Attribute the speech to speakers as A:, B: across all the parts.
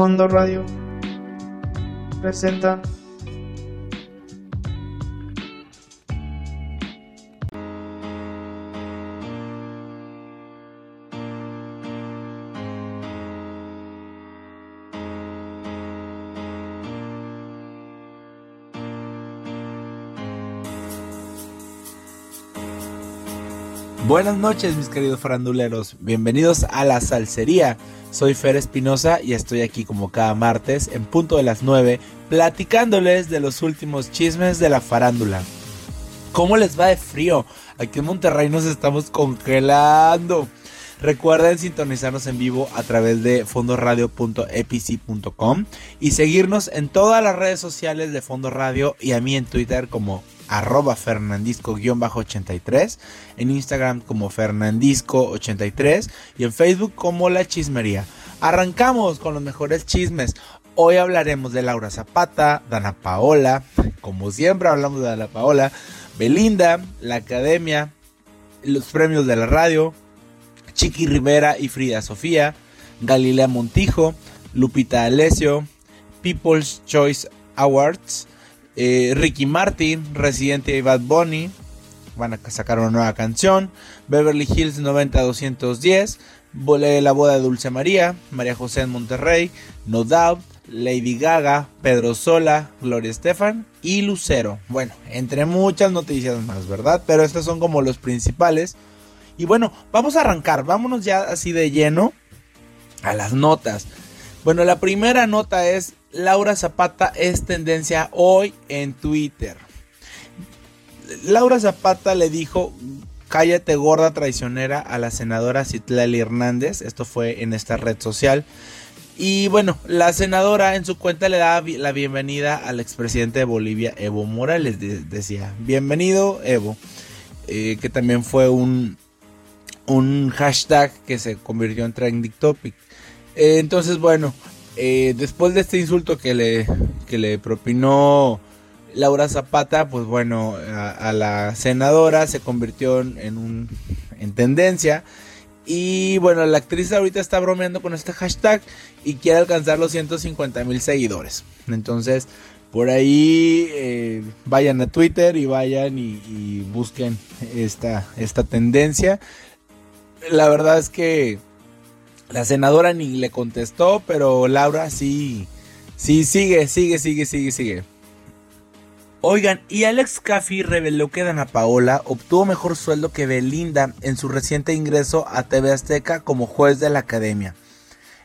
A: Fondo Radio presenta
B: Buenas noches mis queridos faranduleros, bienvenidos a la salsería. Soy Fer Espinosa y estoy aquí como cada martes en punto de las 9 platicándoles de los últimos chismes de la farándula. ¿Cómo les va de frío? Aquí en Monterrey nos estamos congelando. Recuerden sintonizarnos en vivo a través de fondoradio.epici.com y seguirnos en todas las redes sociales de Fondo Radio y a mí en Twitter como arroba fernandisco-83, en Instagram como fernandisco83 y en Facebook como La Chismería. Arrancamos con los mejores chismes. Hoy hablaremos de Laura Zapata, Dana Paola, como siempre hablamos de Dana Paola, Belinda, la Academia, los premios de la radio, Chiqui Rivera y Frida Sofía, Galilea Montijo, Lupita Alessio, People's Choice Awards, eh, Ricky Martin, Residente y Bad Bunny, van a sacar una nueva canción, Beverly Hills 90210, La boda de Dulce María, María José en Monterrey, No Doubt, Lady Gaga, Pedro Sola, Gloria Estefan y Lucero. Bueno, entre muchas noticias más, ¿verdad? Pero estos son como los principales. Y bueno, vamos a arrancar, vámonos ya así de lleno a las notas. Bueno, la primera nota es Laura Zapata es tendencia hoy en Twitter. Laura Zapata le dijo, cállate gorda traicionera a la senadora Citlali Hernández. Esto fue en esta red social. Y bueno, la senadora en su cuenta le da la bienvenida al expresidente de Bolivia, Evo Morales. decía, bienvenido Evo. Eh, que también fue un, un hashtag que se convirtió en trending topic. Eh, entonces, bueno, eh, después de este insulto que le, que le propinó Laura Zapata, pues bueno, a, la senadora se convirtió en, un, en tendencia. Y bueno, la actriz ahorita está bromeando con este hashtag y quiere alcanzar los 150 mil seguidores. Entonces, por ahí eh, vayan a Twitter y vayan y, y busquen esta, esta tendencia. La verdad es que la senadora ni le contestó, pero Laura sí, sí, sigue, sigue, sigue, sigue, sigue. Oigan, y Alex Caffey reveló que Dana Paola obtuvo mejor sueldo que Belinda en su reciente ingreso a TV Azteca como juez de la academia.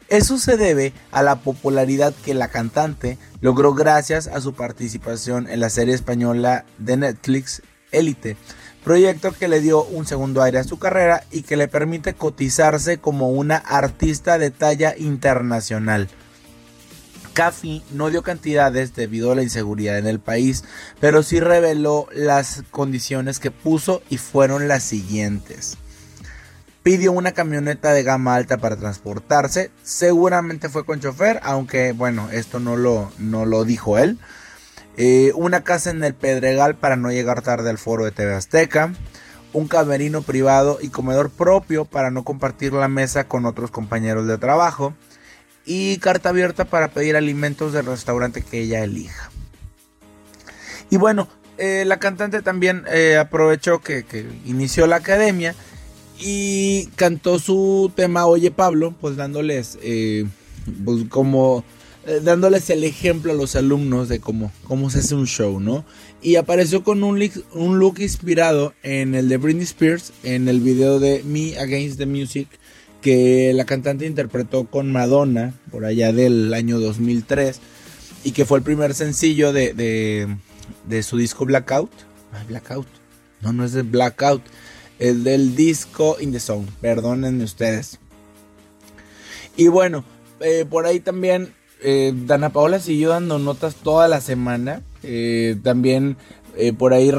B: Eso se debe a la popularidad que la cantante logró gracias a su participación en la serie española de Netflix Elite, proyecto que le dio un segundo aire a su carrera y que le permite cotizarse como una artista de talla internacional. Cafi no dio cantidades debido a la inseguridad en el país, pero sí reveló las condiciones que puso y fueron las siguientes. Pidió una camioneta de gama alta para transportarse, seguramente fue con chofer, aunque bueno, esto no lo, no lo dijo él. Eh, una casa en el Pedregal para no llegar tarde al foro de TV Azteca, un camerino privado y comedor propio para no compartir la mesa con otros compañeros de trabajo y carta abierta para pedir alimentos del restaurante que ella elija. Y bueno, eh, la cantante también eh, aprovechó que, inició la academia y cantó su tema Oye Pablo, pues dándoles pues como eh, dándoles el ejemplo a los alumnos de cómo, cómo se hace un show, ¿no? Y apareció con un, un look inspirado en el de Britney Spears, en el video de Me Against the Music, que la cantante interpretó con Madonna por allá del año 2003 y que fue el primer sencillo de, de, su disco Blackout. Blackout. No, no es de Blackout. El del disco In the Song. Perdónenme ustedes. Y bueno, eh, por ahí también eh, Dana Paola siguió dando notas toda la semana. Eh, también eh, por ahí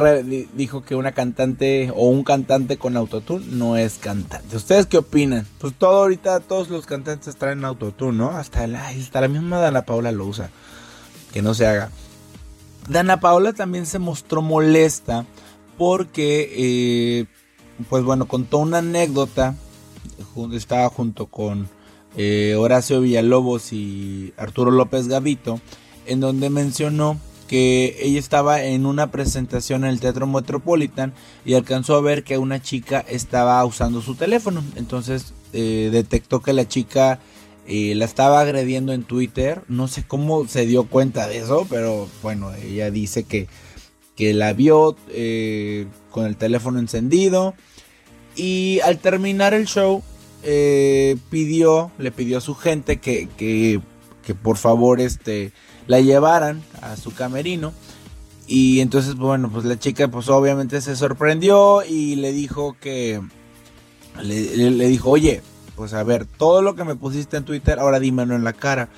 B: dijo que una cantante o un cantante con autotune no es cantante. ¿Ustedes qué opinan? Pues todo ahorita, todos los cantantes traen autotune, ¿no? Hasta la, hasta la misma Dana Paola lo usa. Que no se haga. Dana Paola también se mostró molesta porque, pues bueno, contó una anécdota. Estaba junto con eh, Horacio Villalobos y Arturo López Gavito, en donde mencionó que ella estaba en una presentación en el Teatro Metropolitan y alcanzó a ver que una chica estaba usando su teléfono. Entonces eh, detectó que la chica eh, la estaba agrediendo en Twitter. No sé cómo se dio cuenta de eso, pero bueno, ella dice que, que la vio con el teléfono encendido. Y al terminar el show, pidió, le pidió a su gente que, que, que por favor este, la llevaran a su camerino. Y entonces, bueno, pues la chica pues obviamente se sorprendió y le dijo que... Le, dijo, oye, pues a ver, todo lo que me pusiste en Twitter, ahora dímelo en la cara.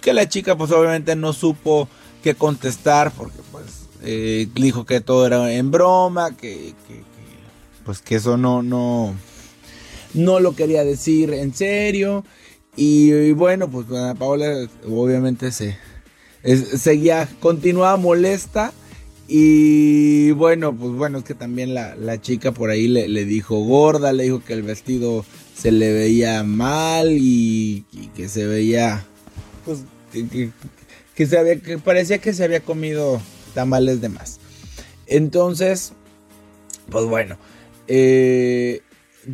B: Que la chica pues obviamente no supo qué contestar porque pues eh, dijo que todo era en broma, que, pues que eso no, no, no lo quería decir en serio. Y, bueno, pues Ana Paola obviamente se, seguía, continuaba molesta. Y bueno, pues bueno, es que también la, chica por ahí le, dijo gorda, le dijo que el vestido se le veía mal y, que se veía, pues, que, se había, que parecía que se había comido tamales de más. Entonces, pues bueno, eh,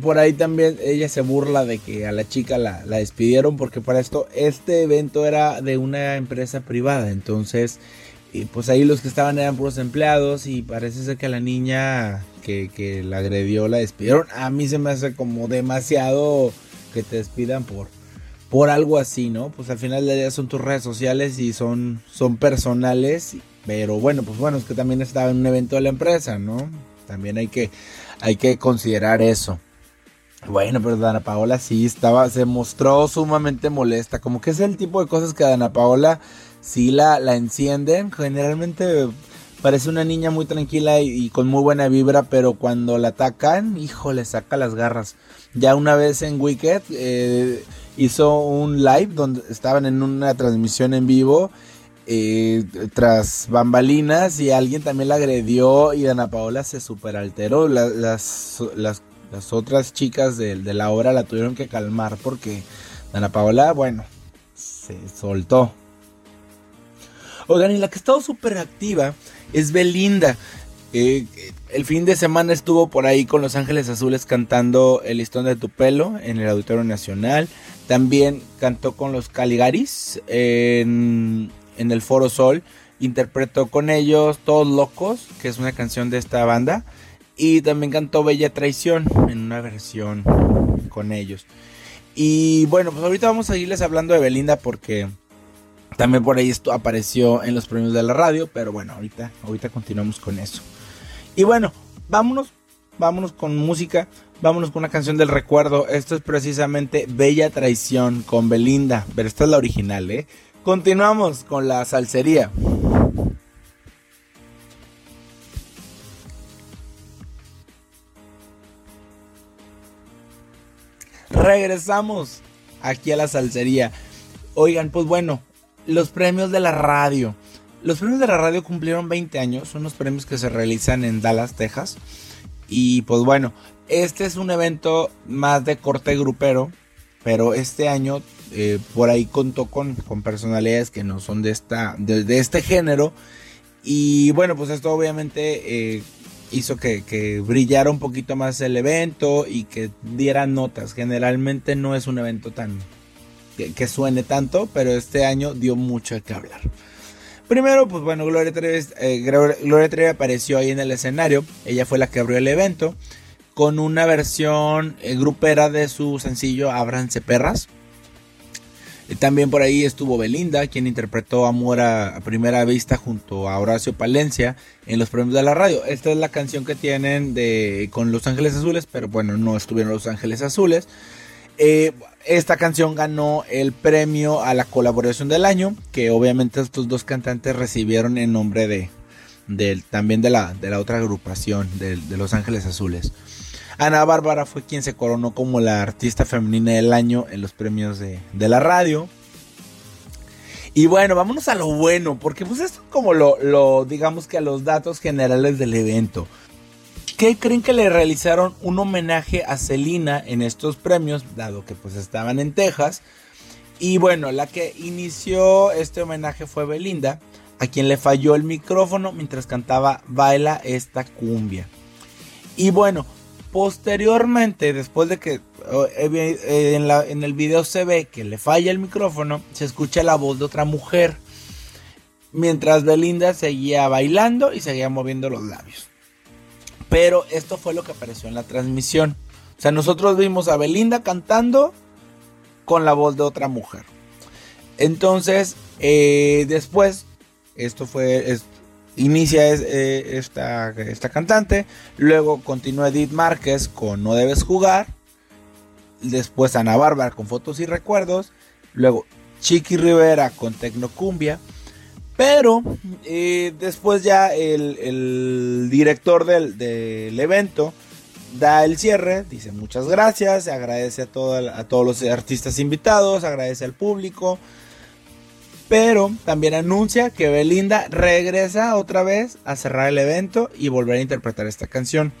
B: por ahí también ella se burla de que a la chica la, despidieron porque para esto este evento era de una empresa privada. Entonces, y pues ahí los que estaban eran puros empleados y parece ser que la niña que, que la agredió la despidieron. A mí se me hace como demasiado que te despidan por, por algo así, ¿no? Pues al final del día son tus redes sociales y son, son personales. Pero bueno, pues bueno, es que también estaba en un evento de la empresa, ¿no? También hay que, hay que considerar eso. Bueno, pero Dana Paola sí estaba, se mostró sumamente molesta. Como que es el tipo de cosas que Dana Paola sí la, la encienden. Generalmente parece una niña muy tranquila y, con muy buena vibra, pero cuando la atacan, hijo, le saca las garras. Ya una vez en Wicked eh, hizo un live donde estaban en una transmisión en vivo. Eh, tras bambalinas y alguien también la agredió y Dana Paola se superalteró. las, las las otras chicas de, la obra la tuvieron que calmar porque Ana Paola, bueno, se soltó. Oigan, y la que ha estado súper activa es Belinda. Eh, el fin de semana estuvo por ahí con Los Ángeles Azules cantando El listón de tu pelo en el Auditorio Nacional. También cantó con los Caligaris en, en el Foro Sol. Interpretó con ellos Todos Locos, que es una canción de esta banda. Y también cantó Bella Traición en una versión con ellos. Y bueno, pues ahorita vamos a irles hablando de Belinda porque también por ahí esto apareció en los premios de la radio. Pero bueno, ahorita, ahorita continuamos con eso. Y bueno, vámonos, vámonos con música. Vámonos con una canción del recuerdo. Esto es precisamente Bella Traición con Belinda. Pero esta es la original, ¿eh? Continuamos con la salsería. Regresamos aquí a la salsería. Oigan, pues bueno, los premios de la radio. Los premios de la radio cumplieron 20 años, son los premios que se realizan en Dallas, Texas. Y pues bueno, este es un evento más de corte grupero, pero este año eh, por ahí contó con, con, personalidades que no son de, esta, de, este género. Y bueno, pues esto obviamente eh, hizo que, brillara un poquito más el evento y que diera notas. Generalmente no es un evento tan que, suene tanto, pero este año dio mucho qué hablar. Primero, pues bueno, Gloria Trevi, eh, Gloria Trevi apareció ahí en el escenario. Ella fue la que abrió el evento con una versión eh, grupera de su sencillo Abranse Perras. También por ahí estuvo Belinda, quien interpretó Amor a, primera vista junto a Horacio Palencia en los premios de la radio. Esta es la canción que tienen de con Los Ángeles Azules, pero bueno, no estuvieron Los Ángeles Azules. Eh, esta canción ganó el premio a la colaboración del año, que obviamente estos dos cantantes recibieron en nombre de, también de la, de la otra agrupación de Los Ángeles Azules. Ana Bárbara fue quien se coronó como la artista femenina del año en los premios de, la radio. Y bueno, vámonos a lo bueno, porque pues esto como lo, lo, digamos que a los datos generales del evento. ¿Qué creen que le realizaron un homenaje a Celina en estos premios, dado que pues estaban en Texas? Y bueno, la que inició este homenaje fue Belinda, a quien le falló el micrófono mientras cantaba Baila esta cumbia. Y bueno, posteriormente, después de que eh, eh, en, en el video se ve que le falla el micrófono, se escucha la voz de otra mujer. Mientras Belinda seguía bailando y seguía moviendo los labios. Pero esto fue lo que apareció en la transmisión. O sea, nosotros vimos a Belinda cantando con la voz de otra mujer. Entonces, eh, después, esto fue, inicia eh, esta, esta cantante. Luego continúa Edith Márquez con No Debes Jugar. Después Ana Bárbara con Fotos y Recuerdos. Luego Chiqui Rivera con Tecnocumbia. Pero eh, después ya el, director del, evento da el cierre, dice muchas gracias, agradece a, a todos los artistas invitados, agradece al público. Pero también anuncia que Belinda regresa otra vez a cerrar el evento y volver a interpretar esta canción.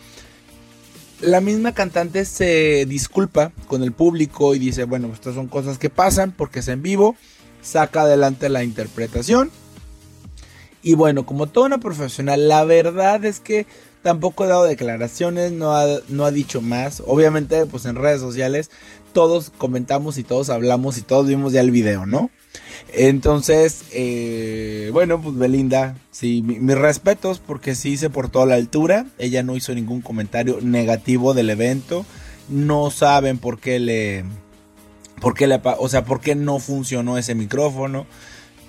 B: La misma cantante se disculpa con el público y dice, bueno, estas son cosas que pasan porque es en vivo, saca adelante la interpretación y bueno, como toda una profesional, la verdad es que tampoco ha dado declaraciones, no ha, no ha dicho más. Obviamente, pues en redes sociales todos comentamos y todos hablamos y todos vimos ya el video, ¿no? Entonces, eh, bueno, pues Belinda, sí, mis respetos porque sí se portó a la altura. Ella no hizo ningún comentario negativo del evento. No saben por qué le, por qué le, o sea, por qué no funcionó ese micrófono.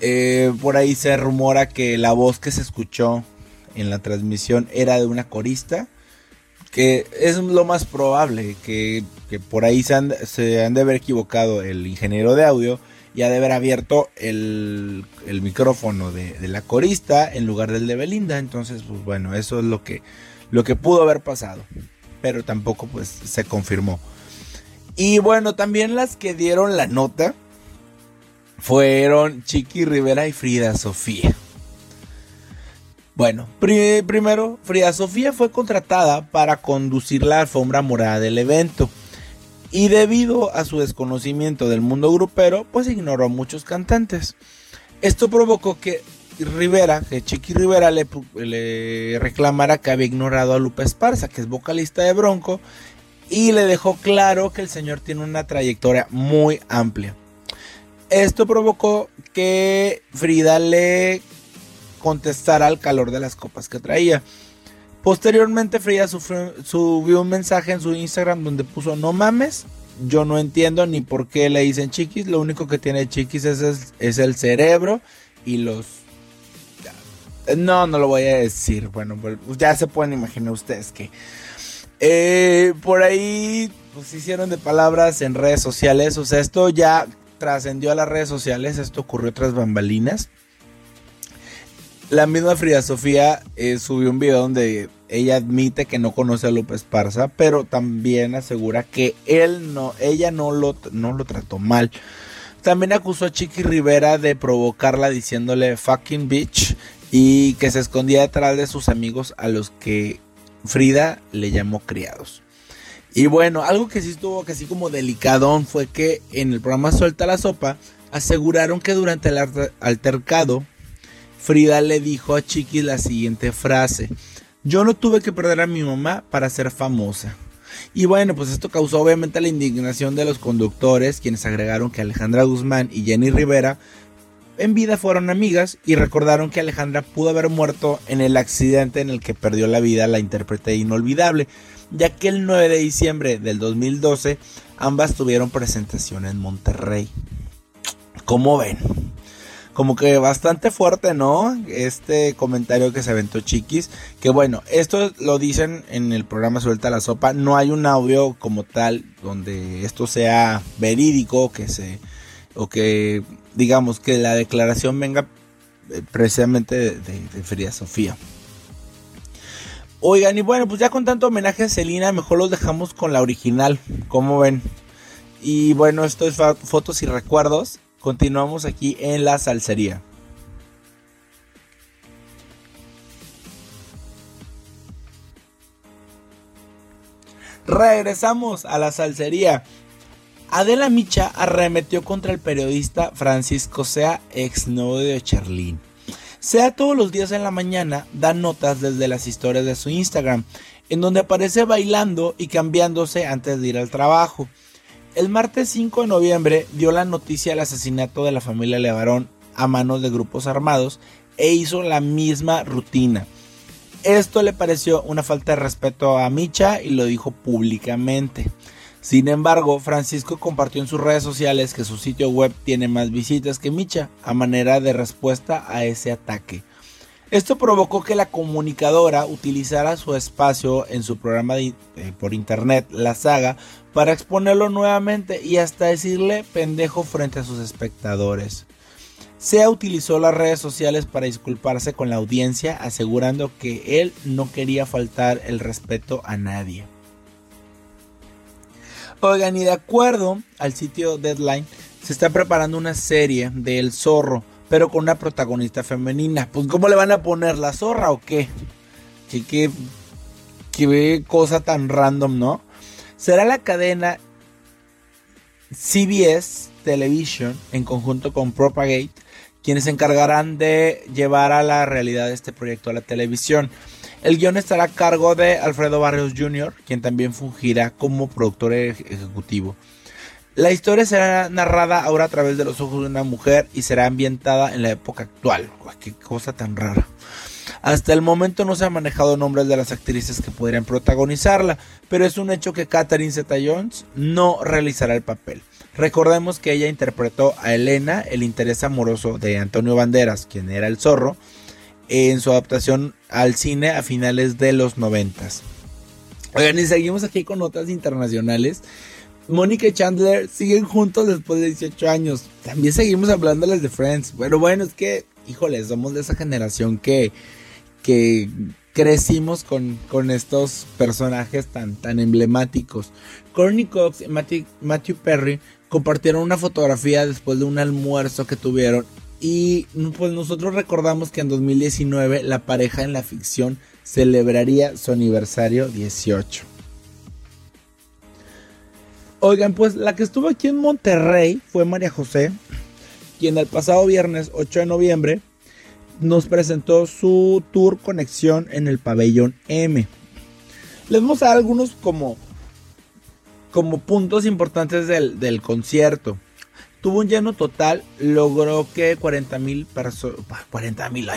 B: Eh, por ahí se rumora que la voz que se escuchó en la transmisión era de una corista. Que es lo más probable, que, por ahí se han, de haber equivocado el ingeniero de audio y ha de haber abierto el, micrófono de, la corista en lugar del de Belinda. Entonces, pues bueno, eso es lo que, lo que pudo haber pasado. Pero tampoco pues se confirmó. Y bueno, también las que dieron la nota fueron Chiqui Rivera y Frida Sofía. Bueno, primero, Frida Sofía fue contratada para conducir la alfombra morada del evento. Y debido a su desconocimiento del mundo grupero, pues ignoró a muchos cantantes. Esto provocó que Rivera, que Chiqui Rivera le, le reclamara que había ignorado a Lupe Esparza, que es vocalista de Bronco, y le dejó claro que el señor tiene una trayectoria muy amplia. Esto provocó que Frida le contestara al calor de las copas que traía. Posteriormente Frida subió un mensaje en su Instagram donde puso no mames, yo no entiendo ni por qué le dicen chiquis, lo único que tiene chiquis es el, es el cerebro y los... No, no lo voy a decir, bueno, pues ya se pueden imaginar ustedes que... Eh, por ahí pues hicieron de palabras en redes sociales, o sea, esto ya trascendió a las redes sociales, esto ocurrió tras bambalinas. La misma Frida Sofía eh, subió un video donde ella admite que no conoce a López Parza, pero también asegura que él no, ella no lo, no lo trató mal. También acusó a Chiqui Rivera de provocarla diciéndole fucking bitch y que se escondía detrás de sus amigos a los que Frida le llamó criados. Y bueno, algo que sí estuvo casi como delicadón fue que en el programa Suelta la Sopa aseguraron que durante el altercado Frida le dijo a Chiquis la siguiente frase. Yo no tuve que perder a mi mamá para ser famosa. Y bueno, pues esto causó obviamente la indignación de los conductores, quienes agregaron que Alejandra Guzmán y Jenny Rivera en vida fueron amigas y recordaron que Alejandra pudo haber muerto en el accidente en el que perdió la vida la intérprete inolvidable ya que el 9 de diciembre del 2012 ambas tuvieron presentación en Monterrey. ¿Cómo ven? Como que bastante fuerte, ¿no? Este comentario que se aventó Chiquis. Que bueno, esto lo dicen en el programa Suelta la Sopa. No hay un audio como tal donde esto sea verídico, que se. o que digamos que la declaración venga eh, precisamente de, de Sofía. Oigan, y bueno, pues ya con tanto homenaje a Celina, mejor los dejamos con la original, como ven. Y bueno, esto es fotos y recuerdos. Continuamos aquí en la salsería. Regresamos a la salsería. Adela Micha arremetió contra el periodista Francisco Sea, exnovio de Charlene. Sea todos los días en la mañana da notas desde las historias de su Instagram, en donde aparece bailando y cambiándose antes de ir al trabajo. El martes 5 de noviembre dio la noticia del asesinato de la familia Levarón a manos de grupos armados e hizo la misma rutina. Esto le pareció una falta de respeto a Micha y lo dijo públicamente. Sin embargo, Francisco compartió en sus redes sociales que su sitio web tiene más visitas que Micha, a manera de respuesta a ese ataque. Esto provocó que la comunicadora utilizara su espacio en su programa eh, por internet, La Saga, para exponerlo nuevamente y hasta decirle pendejo frente a sus espectadores. Sea utilizó las redes sociales para disculparse con la audiencia, asegurando que él no quería faltar el respeto a nadie. Oigan, y de acuerdo al sitio Deadline, se está preparando una serie de El Zorro, pero con una protagonista femenina. Pues, ¿cómo le van a poner la zorra o qué? ¿Qué, qué, cosa tan random, no? Será la cadena CBS Television en conjunto con Propagate quienes se encargarán de llevar a la realidad este proyecto a la televisión. El guion estará a cargo de Alfredo Barrios Jr., quien también fungirá como productor ejecutivo. La historia será narrada ahora a través de los ojos de una mujer y será ambientada en la época actual. qué cosa tan rara. Hasta el momento no se han manejado nombres de las actrices que podrían protagonizarla, pero es un hecho que Catherine Zeta-Jones no realizará el papel. Recordemos que ella interpretó a Elena, el interés amoroso de Antonio Banderas, quien era el zorro, en su adaptación al cine a finales de los noventas. Oigan, y seguimos aquí con notas internacionales. Mónica y Chandler siguen juntos después de 18 años. También seguimos hablándoles de Friends. Bueno, bueno, es que, híjole, somos de esa generación que, que crecimos con, con estos personajes tan, tan emblemáticos. Courtney Cox y Matthew Perry compartieron una fotografía después de un almuerzo que tuvieron y pues nosotros recordamos que en 2019 la pareja en la ficción celebraría su aniversario 18. Oigan, pues la que estuvo aquí en Monterrey fue María José, quien el pasado viernes 8 de noviembre nos presentó su tour conexión en el pabellón M. Les vamos a algunos como como puntos importantes del, concierto. Tuvo un lleno total, logró que 40 mil personas, 40 mil,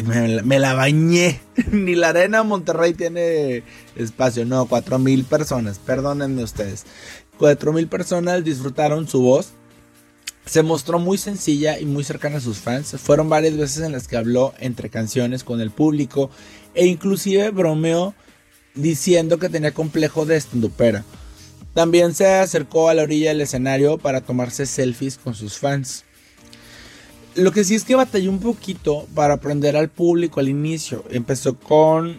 B: me, la bañé, ni la arena Monterrey tiene espacio, no, 4 mil personas, perdónenme ustedes, 4 mil personas disfrutaron su voz, se mostró muy sencilla y muy cercana a sus fans, fueron varias veces en las que habló entre canciones con el público e inclusive bromeó diciendo que tenía complejo de estandupera. También se acercó a la orilla del escenario para tomarse selfies con sus fans. Lo que sí es que batalló un poquito para aprender al público al inicio. Empezó con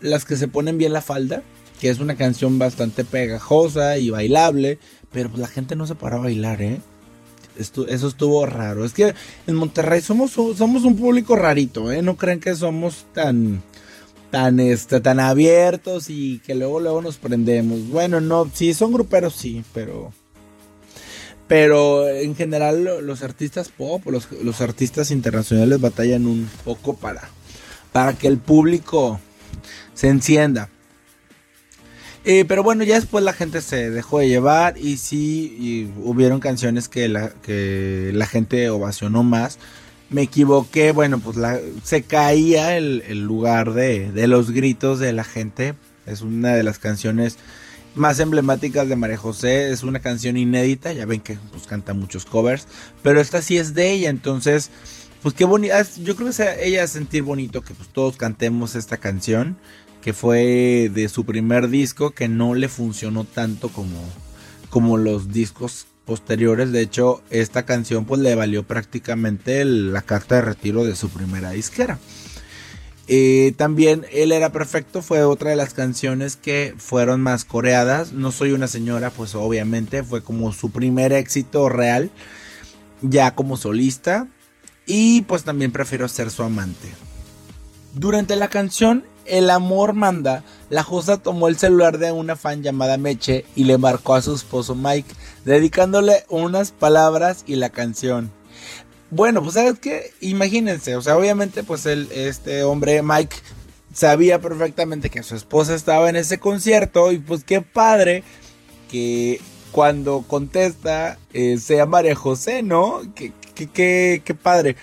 B: las que se ponen bien la falda, que es una canción bastante pegajosa y bailable, pero pues la gente no se paró a bailar, ¿eh? eso estuvo raro. Es que en Monterrey somos, somos un público rarito, ¿eh? No creen que somos tan tan este tan abiertos y que luego luego nos prendemos. Bueno, no, sí son gruperos sí, pero pero en general los artistas pop, los, los artistas internacionales batallan un poco para para que el público se encienda. Eh, pero bueno, ya después la gente se dejó de llevar y sí y hubieron canciones que la, que la gente ovacionó más me equivoqué, bueno, pues se caía el, lugar de, los gritos de la gente. Es una de las canciones más emblemáticas de María José. Es una canción inédita, ya ven que pues, canta muchos covers, pero esta sí es de ella, entonces, pues qué bonito. Yo creo que ella sentir bonito que pues, todos cantemos esta canción, que fue de su primer disco, que no le funcionó tanto como, como los discos posteriores. De hecho, esta canción pues le valió prácticamente la carta de retiro de su primera disquera. Eh, también Él era perfecto fue otra de las canciones que fueron más coreadas. No soy una señora, pues obviamente fue como su primer éxito real, ya como solista. Y pues también prefiero ser su amante. Durante la canción, el amor manda, la Josa tomó el celular de una fan llamada Meche y le marcó a su esposo Mike, dedicándole unas palabras y la canción. Bueno, pues sabes qué, imagínense, o sea, obviamente pues el, este hombre Mike sabía perfectamente que su esposa estaba en ese concierto y pues qué padre que cuando contesta eh, sea María José, ¿no? Qué, qué, qué, padre.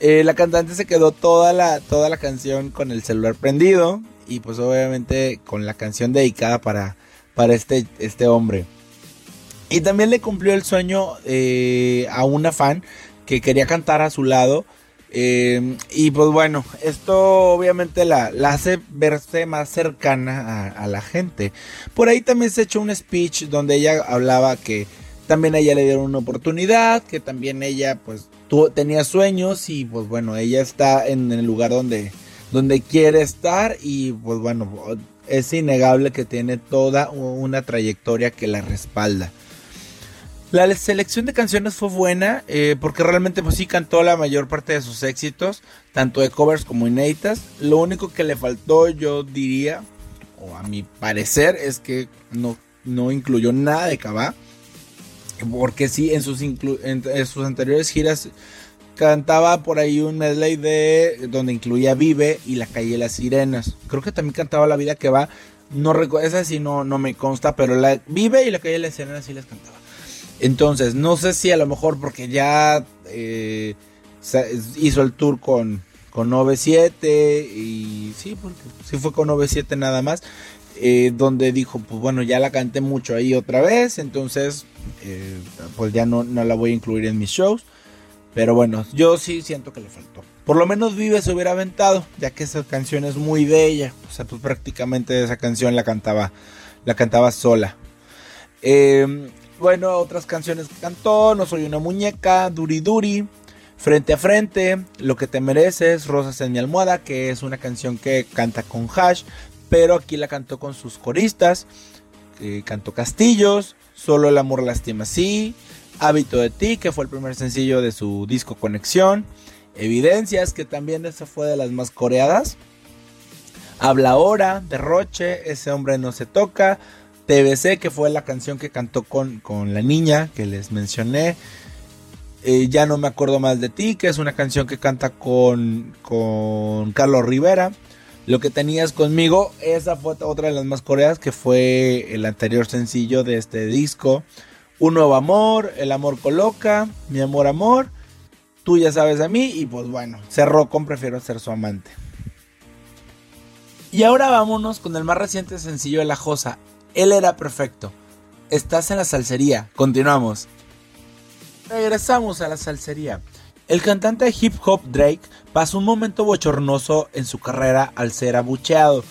B: Eh, la cantante se quedó toda la, toda la canción con el celular prendido y pues obviamente con la canción dedicada para, para este, este hombre. Y también le cumplió el sueño eh, a una fan que quería cantar a su lado. Eh, y pues bueno, esto obviamente la, hace verse más cercana a, la gente. Por ahí también se echó un speech donde ella hablaba que también a ella le dieron una oportunidad, que también ella pues tenía sueños y pues bueno, ella está en el lugar donde, donde quiere estar y pues bueno, es innegable que tiene toda una trayectoria que la respalda. La selección de canciones fue buena eh, porque realmente pues sí cantó la mayor parte de sus éxitos, tanto de covers como inéditas. Lo único que le faltó yo diría, o a mi parecer, es que no, no incluyó nada de Cabá. Porque sí, en sus, en sus anteriores giras cantaba por ahí un medley de donde incluía Vive y La calle de las sirenas. Creo que también cantaba La vida que va. No recuerdo, esa sí no, no me consta, pero la Vive y La calle de las sirenas sí las cantaba. Entonces, no sé si a lo mejor porque ya eh, hizo el tour con, con 97 y sí, porque sí fue con 97 nada más, eh, donde dijo, pues bueno, ya la canté mucho ahí otra vez, entonces eh, pues ya no, no la voy a incluir en mis shows. Pero bueno, yo sí siento que le faltó. Por lo menos Vive se hubiera aventado, ya que esa canción es muy bella. O sea, pues prácticamente esa canción la cantaba, la cantaba sola. Eh, bueno, otras canciones que cantó, No soy una muñeca, Duri Duri, Frente a Frente, Lo que te mereces, Rosas en mi almohada, que es una canción que canta con Hash, pero aquí la cantó con sus coristas. cantó Castillos, Solo el amor lastima sí, Hábito de ti, que fue el primer sencillo de su disco Conexión. Evidencias, que también esa fue de las más coreadas. Habla ahora, Derroche, Ese hombre no se toca, TBC, que fue la canción que cantó con, con la niña que les mencioné. Eh, ya no me acuerdo más de ti, que es una canción que canta con, con Carlos Rivera. Lo que tenías conmigo, esa fue otra de las más coreadas, que fue el anterior sencillo de este disco. Un nuevo amor, el amor coloca, mi amor amor, tú ya sabes a mí y pues bueno, cerró con Prefiero ser su amante. Y ahora vámonos con el más reciente sencillo de La Josa, él era perfecto. Estás en la salsería. Continuamos. Regresamos a la salsería. El cantante hip hop Drake pasó un momento bochornoso en su carrera al ser abucheado.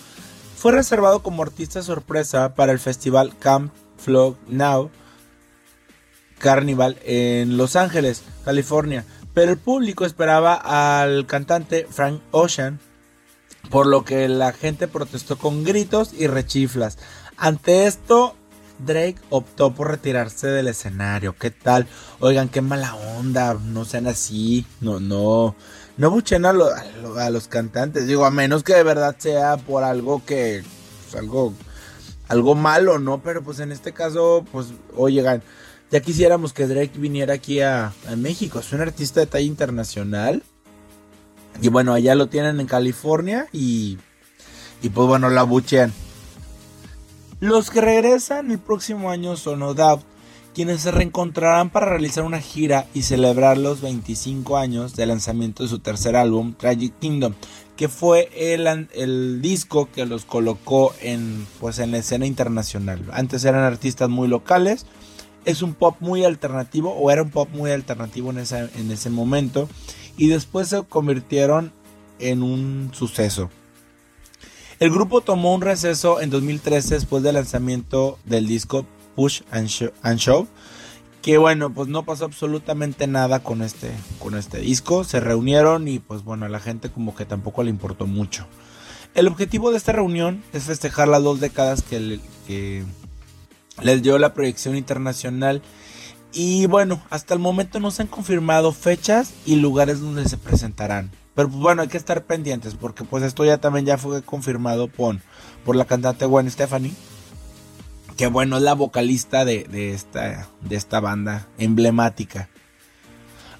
B: Fue reservado como artista sorpresa para el festival Camp Flog Now Carnival en Los Ángeles, California, pero el público esperaba al cantante Frank Ocean, por lo que la gente protestó con gritos y rechiflas. Ante esto, Drake optó por retirarse del escenario. ¿Qué tal? Oigan, qué mala onda. No sean así. No, no. No buchen a, los cantantes. Digo, a menos que de verdad sea por algo que. Pues, algo. Algo malo, ¿no? Pero pues en este caso, pues, oigan. Ya quisiéramos que Drake viniera aquí a, a México. Es un artista de talla internacional. Y bueno, allá lo tienen en California. Y. Y pues bueno, la buchean. Los que regresan el próximo año son No Doubt, quienes se reencontrarán para realizar una gira y celebrar los 25 años del lanzamiento de su tercer álbum, Tragic Kingdom, que fue el, disco que los colocó en, pues, en la escena internacional. Antes eran artistas muy locales, es un pop muy alternativo, o era un pop muy alternativo en, en ese momento, y después se convirtieron en un suceso. El grupo tomó un receso en 2013 después del lanzamiento del disco Push and Show, que bueno, pues no pasó absolutamente nada con este, con este disco. Se reunieron y pues bueno, a la gente como que tampoco le importó mucho. El objetivo de esta reunión es festejar las dos décadas que, que les dio la proyección internacional. Y bueno, hasta el momento no se han confirmado fechas y lugares donde se presentarán. Pero pues, bueno, hay que estar pendientes porque pues esto ya también ya fue confirmado por, por la cantante Gwen Stephanie. Que bueno, es la vocalista de, esta, de esta banda emblemática.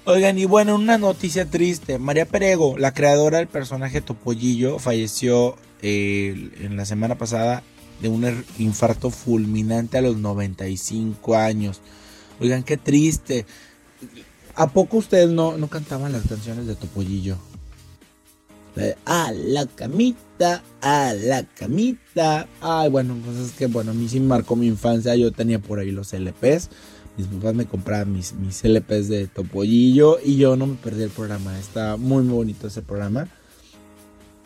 B: Oigan, y bueno, una noticia triste. María Perego, la creadora del personaje Topollillo, falleció eh, en la semana pasada de un er, infarto fulminante a los 95 años. Oigan, qué triste. ¿A poco ustedes no, no cantaban las canciones de Topollillo? A la camita, a la camita. Ay, bueno, pues es que bueno, a mí sí marcó mi infancia. Yo tenía por ahí los LPs. Mis papás me compraban mis, mis LPs de Topollillo y yo no me perdí el programa. Está muy, muy bonito ese programa.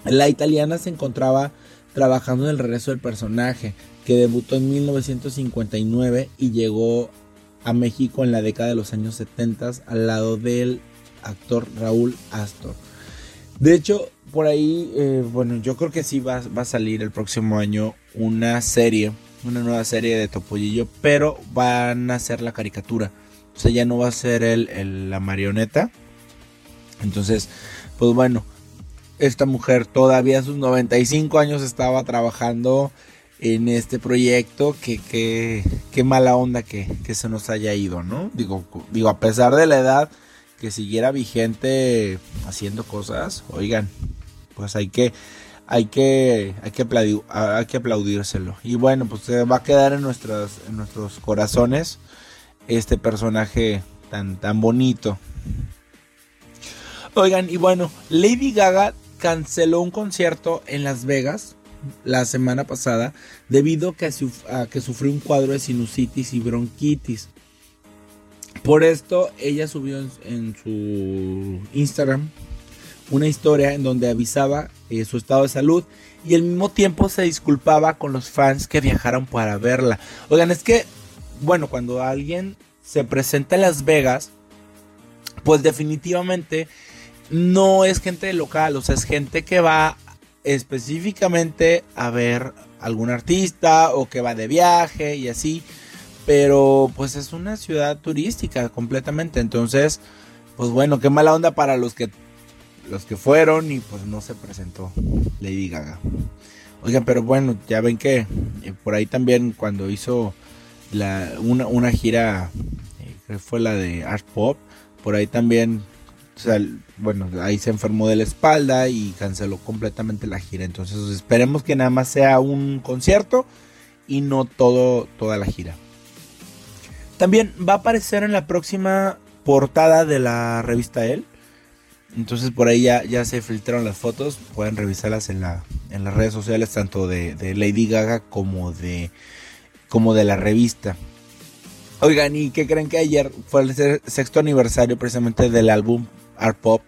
B: La italiana se encontraba trabajando en el regreso del personaje, que debutó en 1959 y llegó a México en la década de los años 70 al lado del actor Raúl Astor. De hecho, por ahí, eh, bueno, yo creo que sí va, a salir el próximo año una serie, una nueva serie de Topollillo, pero van a hacer la caricatura. O sea, ya no va a ser la marioneta. Entonces, pues bueno, esta mujer todavía a sus 95 años estaba trabajando en este proyecto. Que, qué mala onda que, que, se nos haya ido, ¿no? Digo, digo, a pesar de la edad, que siguiera vigente haciendo cosas, oigan, pues hay que hay que hay que, hay que aplaudírselo. Y bueno, pues se va a quedar en nuestros en nuestros corazones este personaje tan tan bonito. Oigan, y bueno, Lady Gaga canceló un concierto en Las Vegas la semana pasada debido a que, a que sufrió un cuadro de sinusitis y bronquitis. Por esto, ella subió en, su Instagram una historia en donde avisaba eh, su estado de salud y al mismo tiempo se disculpaba con los fans que viajaron para verla. Oigan, es que, bueno, cuando alguien se presenta en Las Vegas, pues definitivamente no es gente local, o sea, es gente que va específicamente a ver algún artista o que va de viaje y así. Pero pues es una ciudad turística completamente. Entonces, pues bueno, qué mala onda para los que los que fueron y pues no se presentó Lady Gaga. Oigan, pero bueno, ya ven que eh, por ahí también cuando hizo la, una, gira, eh, que fue la de Art Pop, por ahí también, bueno, ahí se enfermó de la espalda y canceló completamente la gira. Entonces esperemos que nada más sea un concierto y no todo, toda la gira. También va a aparecer en la próxima portada de la revista Elle. Entonces por ahí ya, ya se filtraron las fotos. Pueden revisarlas en, la, en las redes sociales, tanto de, Lady Gaga como de, como de la revista. Oigan, ¿y qué creen que ayer fue el sexto aniversario precisamente del álbum Art Pop?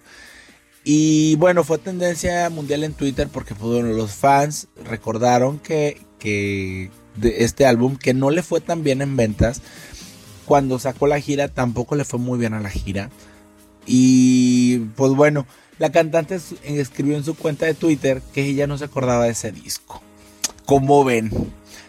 B: Y bueno, fue tendencia mundial en Twitter porque pues, los fans recordaron que, que de este álbum que no le fue tan bien en ventas cuando sacó la gira tampoco le fue muy bien a la gira. Y pues bueno, la cantante escribió en su cuenta de Twitter que ella no se acordaba de ese disco. Como ven,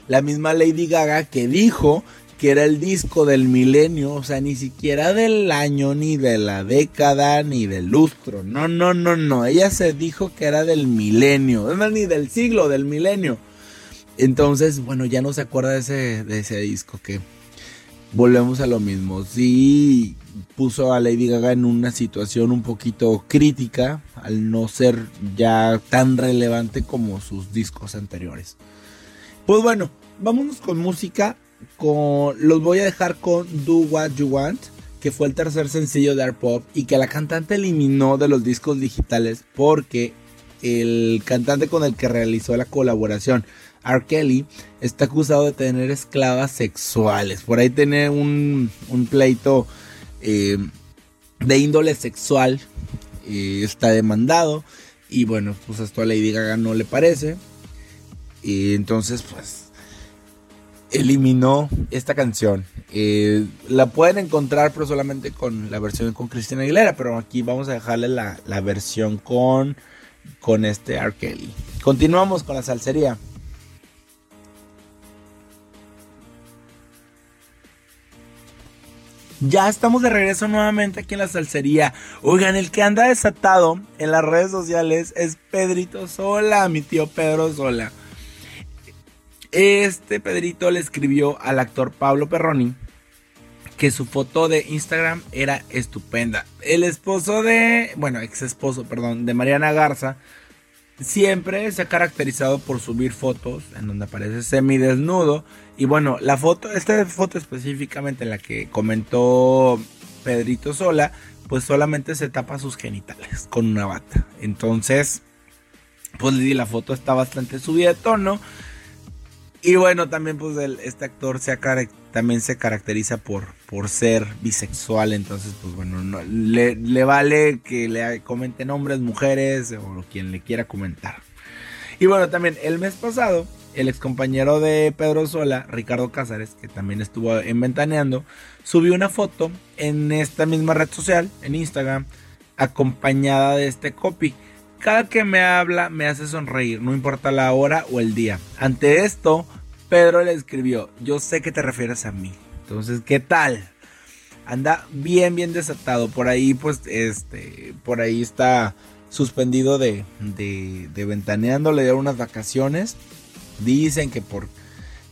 B: la misma Lady Gaga que dijo que era el disco del milenio, o sea, ni siquiera del año, ni de la década, ni del lustro. No, no, no, no. Ella se dijo que era del milenio, no, ni del siglo, del milenio. Entonces, bueno, ya no se acuerda de ese, de ese disco que volvemos a lo mismo. Sí puso a Lady Gaga en una situación un poquito crítica al no ser ya tan relevante como sus discos anteriores. Pues bueno, vámonos con música. Con, los voy a dejar con Do What You Want, que fue el tercer sencillo de Art Pop y que la cantante eliminó de los discos digitales porque el cantante con el que realizó la colaboración R. Kelly está acusado de tener esclavas sexuales. Por ahí tiene un, pleito eh, de índole sexual. Eh, está demandado. Y bueno, pues esto a Lady Gaga no le parece. Y entonces, pues, eliminó esta canción. Eh, la pueden encontrar, pero solamente con la versión con Cristina Aguilera. Pero aquí vamos a dejarle la, la versión con, con este R. Kelly. Continuamos con la salsería. Ya estamos de regreso nuevamente aquí en la salsería. Oigan, el que anda desatado en las redes sociales es Pedrito Sola, mi tío Pedro Sola. Este Pedrito le escribió al actor Pablo Perroni que su foto de Instagram era estupenda. El esposo de, bueno, ex esposo, perdón, de Mariana Garza, siempre se ha caracterizado por subir fotos en donde aparece semidesnudo. Y bueno, la foto, esta foto específicamente en la que comentó Pedrito Sola, pues solamente se tapa sus genitales con una bata. Entonces, pues la foto está bastante subida de tono. Y bueno, también pues este actor se también se caracteriza por, por ser bisexual, entonces pues bueno, le, le, vale que le comenten hombres, mujeres o quien le quiera comentar. Y bueno, también el mes pasado, el ex compañero de Pedro Sola, Ricardo Cázares, que también estuvo en Ventaneando, subió una foto en esta misma red social, en Instagram, acompañada de este copy. Cada que me habla me hace sonreír, no importa la hora o el día. Ante esto, Pedro le escribió, yo sé que te refieres a mí. Entonces, ¿qué tal? Anda bien, bien desatado. Por ahí, pues, este, por ahí está suspendido de, de, de ventaneando, le dieron unas vacaciones. Dicen que por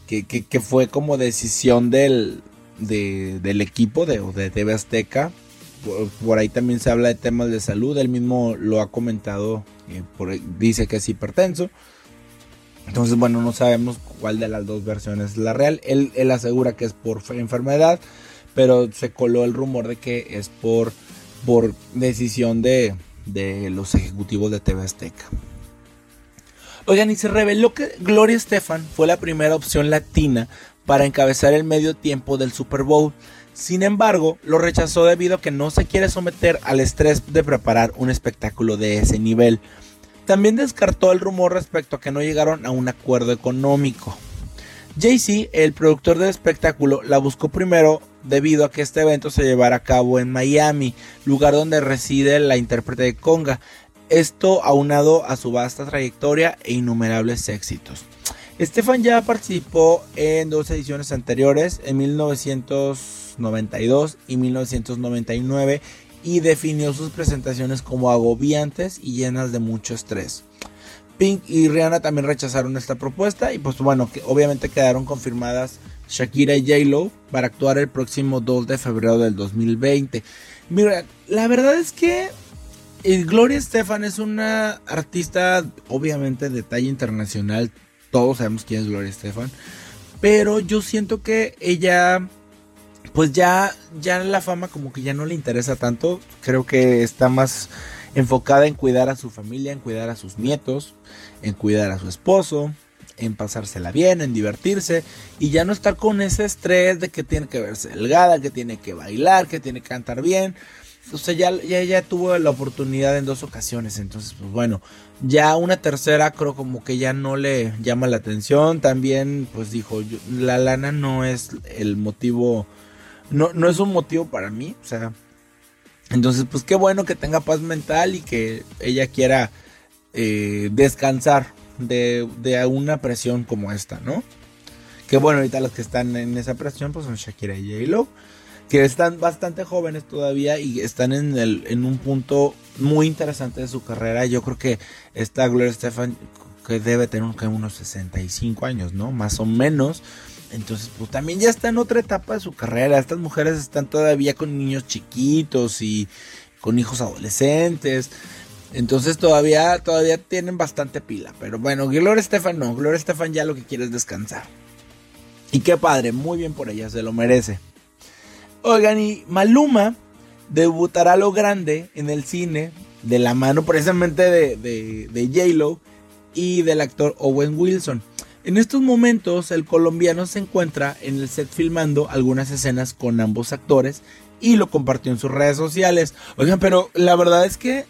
B: que, que, fue como decisión del, del equipo de, de TV Azteca por, ahí también se habla de temas de salud. Él mismo lo ha comentado. Eh, dice que es hipertenso. Entonces, bueno, no sabemos cuál de las dos versiones es la real. Él, él asegura que es por enfermedad. Pero se coló el rumor de que es por, por decisión de, de los ejecutivos de TV Azteca. Oigan, y se reveló que Gloria Estefan fue la primera opción latina para encabezar el medio tiempo del Super Bowl. Sin embargo, lo rechazó debido a que no se quiere someter al estrés de preparar un espectáculo de ese nivel. También descartó el rumor respecto a que no llegaron a un acuerdo económico. Jay-Z, el productor del espectáculo, la buscó primero debido a que este evento se llevara a cabo en Miami, lugar donde reside la intérprete de Conga. Esto aunado a su vasta trayectoria e innumerables éxitos. Estefan ya participó en dos ediciones anteriores, en 1992 y 1999, y definió sus presentaciones como agobiantes y llenas de mucho estrés. Pink y Rihanna también rechazaron esta propuesta y pues bueno, que obviamente quedaron confirmadas Shakira y J-Lo para actuar el próximo 2 de febrero del 2020. Mira, la verdad es que eh, Gloria Estefan es una artista obviamente de talla internacional, todos sabemos quién es Gloria Estefan. Pero yo siento que ella, pues ya, ya la fama como que ya no le interesa tanto. Creo que está más enfocada en cuidar a su familia, en cuidar a sus nietos, en cuidar a su esposo, en pasársela bien, en divertirse y ya no estar con ese estrés de que tiene que verse delgada, que tiene que bailar, que tiene que cantar bien o sea, ya, ya, tuvo la oportunidad en dos ocasiones. Entonces, pues bueno, ya una tercera creo como que ya no le llama la atención. También, pues dijo, la lana no es el motivo, no, no es un motivo para mí. O sea, entonces, pues qué bueno que tenga paz mental y que ella quiera eh, descansar de, de una presión como esta, ¿no? Que bueno, ahorita los que están en esa presión, pues son Shakira y J-Lo que están bastante jóvenes todavía y están en, el, en un punto muy interesante de su carrera. Yo creo que esta Gloria Estefan que debe tener unos 65 años, ¿no? Más o menos. Entonces, pues también ya está en otra etapa de su carrera. Estas mujeres están todavía con niños chiquitos y con hijos adolescentes. Entonces todavía, todavía tienen bastante pila. Pero bueno, Gloria Estefan no. Gloria Estefan ya lo que quiere es descansar. Y qué padre, muy bien por ella, se lo merece. Oigan, y Maluma debutará lo grande en el cine de la mano precisamente de, de, J-Lo y del actor Owen Wilson. En estos momentos el colombiano se encuentra en el set filmando algunas escenas con ambos actores y lo compartió en sus redes sociales. Oigan, pero la verdad es que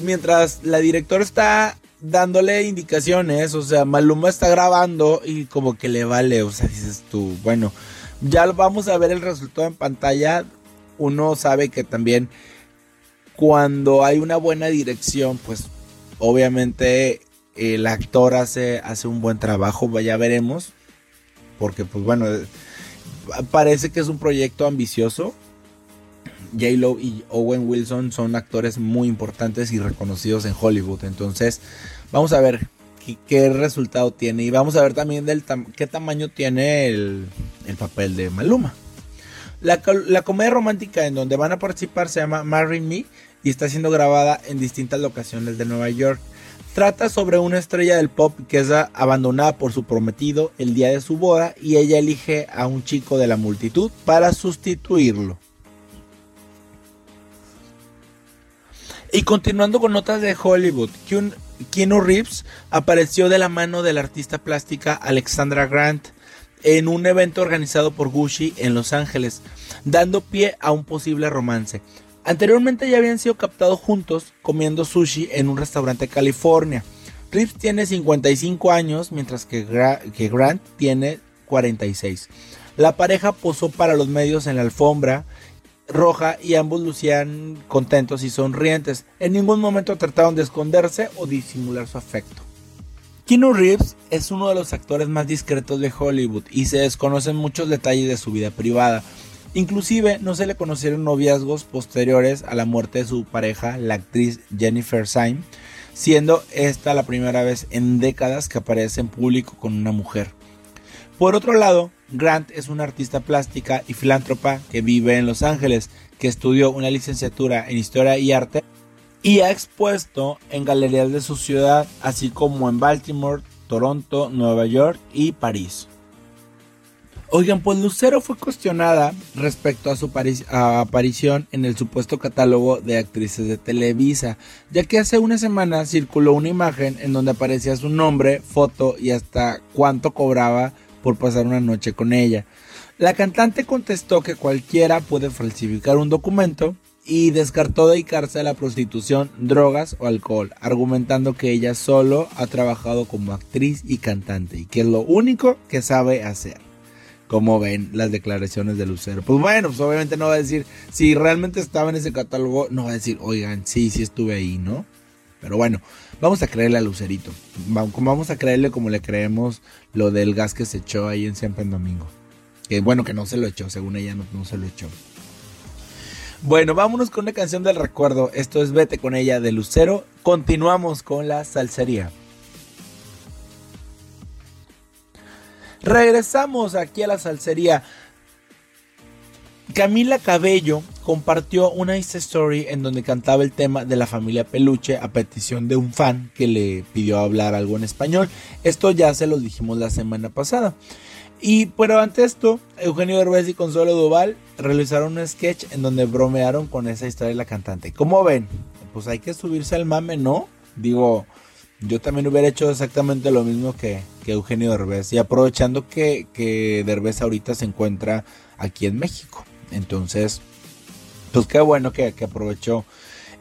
B: mientras la directora está dándole indicaciones, o sea, Maluma está grabando y como que le vale, o sea, dices tú, bueno, ya vamos a ver el resultado en pantalla. Uno sabe que también cuando hay una buena dirección, pues obviamente el actor hace, hace un buen trabajo, ya veremos. Porque pues bueno, parece que es un proyecto ambicioso. J-Lo y Owen Wilson son actores muy importantes y reconocidos en Hollywood. Entonces, vamos a ver qué, resultado tiene. Y vamos a ver también qué tamaño tiene el, papel de Maluma. La, la, comedia romántica en donde van a participar se llama Marry Me y está siendo grabada en distintas locaciones de Nueva York. Trata sobre una estrella del pop que es abandonada por su prometido el día de su boda y ella elige a un chico de la multitud para sustituirlo. Y continuando con notas de Hollywood, Keanu Reeves apareció de la mano de la artista plástica Alexandra Grant en un evento organizado por Gucci en Los Ángeles, dando pie a un posible romance. Anteriormente ya habían sido captados juntos comiendo sushi en un restaurante de California. Reeves tiene 55 años, mientras que, Grant tiene 46. La pareja posó para los medios en la alfombra roja y ambos lucían contentos y sonrientes. En ningún momento trataron de esconderse o disimular su afecto. Keanu Reeves es uno de los actores más discretos de Hollywood y se desconocen muchos detalles de su vida privada. Inclusive no se le conocieron noviazgos posteriores a la muerte de su pareja, la actriz Jennifer Syme, siendo esta la primera vez en décadas que aparece en público con una mujer. Por otro lado, Grant es una artista plástica y filántropa que vive en Los Ángeles, que estudió una licenciatura en Historia y Arte y ha expuesto en galerías de su ciudad, así como en Baltimore, Toronto, Nueva York y París. Oigan, pues Lucero fue cuestionada respecto a su aparición en el supuesto catálogo de actrices de Televisa, ya que hace una semana circuló una imagen en donde aparecía su nombre, foto y hasta cuánto cobraba por pasar una noche con ella. La cantante contestó que cualquiera puede falsificar un documento y descartó dedicarse a la prostitución, drogas o alcohol, argumentando que ella solo ha trabajado como actriz y cantante y que es lo único que sabe hacer como ven las declaraciones de Lucero. Pues bueno, pues obviamente no va a decir, si realmente estaba en ese catálogo, no va a decir, oigan, sí, sí estuve ahí, ¿no? Pero bueno, vamos a creerle a Lucerito. Vamos a creerle como le creemos lo del gas que se echó ahí en Siempre en Domingo. Que bueno, que no se lo echó, según ella no, no se lo echó. Bueno, vámonos con una canción del recuerdo. Esto es Vete con ella de Lucero. Continuamos con la salsería. Regresamos aquí a la salsería. Camila Cabello compartió una Insta Story en donde cantaba el tema de la familia Peluche a petición de un fan que le pidió hablar algo en español. Esto ya se lo dijimos la semana pasada. Y pero ante esto, Eugenio Derbez y Consuelo Duval realizaron un sketch en donde bromearon con esa historia de la cantante. ¿Cómo ven? Pues hay que subirse al mame, ¿no? Digo, yo también hubiera hecho exactamente lo mismo que, Eugenio Derbez. Y aprovechando que, que Derbez ahorita se encuentra aquí en México. Entonces, pues qué bueno que, aprovechó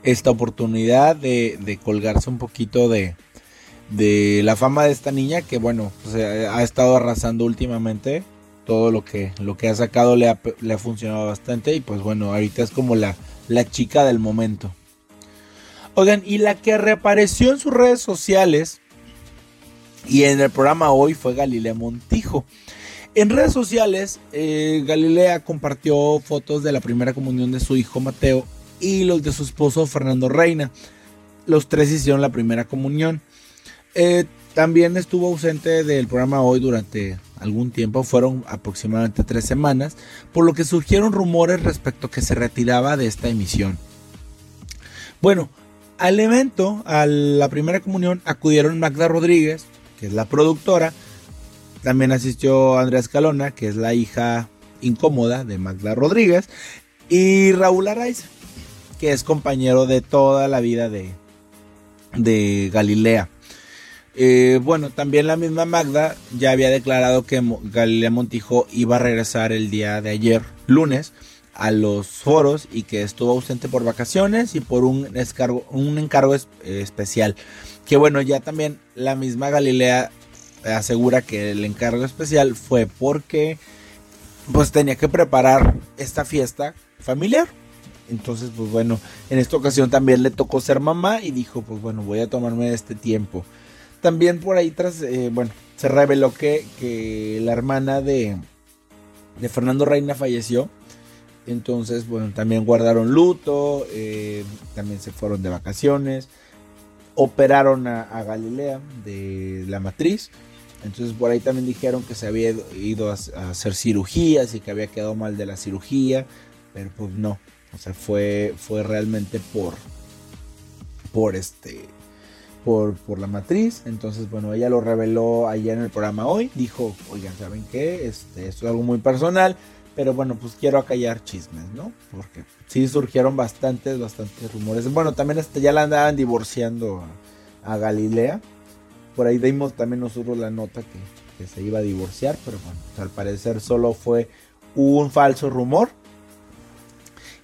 B: esta oportunidad de, colgarse un poquito de, de, la fama de esta niña que bueno, pues, eh, ha estado arrasando últimamente. Todo lo que, lo que ha sacado le ha, le ha funcionado bastante y pues bueno, ahorita es como la, la chica del momento. Oigan, y la que reapareció en sus redes sociales y en el programa hoy fue Galilea Montijo. En redes sociales, eh, Galilea compartió fotos de la primera comunión de su hijo Mateo y los de su esposo Fernando Reina. Los tres hicieron la primera comunión. Eh, también estuvo ausente del programa hoy durante algún tiempo, fueron aproximadamente tres semanas, por lo que surgieron rumores respecto a que se retiraba de esta emisión. Bueno, al evento, a la primera comunión, acudieron Magda Rodríguez, que es la productora, también asistió Andrea Escalona, que es la hija incómoda de Magda Rodríguez, y Raúl Araiza, que es compañero de toda la vida de, de Galilea. Eh, bueno, también la misma Magda ya había declarado que Galilea Montijo iba a regresar el día de ayer, lunes, a los foros y que estuvo ausente por vacaciones y por un, un encargo especial. Que bueno, ya también la misma Galilea asegura que el encargo especial fue porque pues tenía que preparar esta fiesta familiar. Entonces, pues bueno, en esta ocasión también le tocó ser mamá y dijo, pues bueno, voy a tomarme este tiempo. También por ahí tras, eh, bueno, se reveló que, que la hermana de, de Fernando Reina falleció. Entonces, bueno, también guardaron luto, eh, también se fueron de vacaciones, operaron a, Galilea de la matriz. Entonces por ahí también dijeron que se había ido a, hacer cirugías y que había quedado mal de la cirugía, pero pues no, o sea, fue, fue realmente por, por este, por, por, la matriz. Entonces, bueno, ella lo reveló allá en el programa hoy. Dijo, oigan, ¿saben qué? Este, esto es algo muy personal. Pero bueno, pues quiero acallar chismes, ¿no? Porque sí surgieron bastantes, bastantes rumores. Bueno, también hasta ya la andaban divorciando a, Galilea. Por ahí dimos también nosotros la nota que, que se iba a divorciar. Pero bueno, pues al parecer solo fue un falso rumor.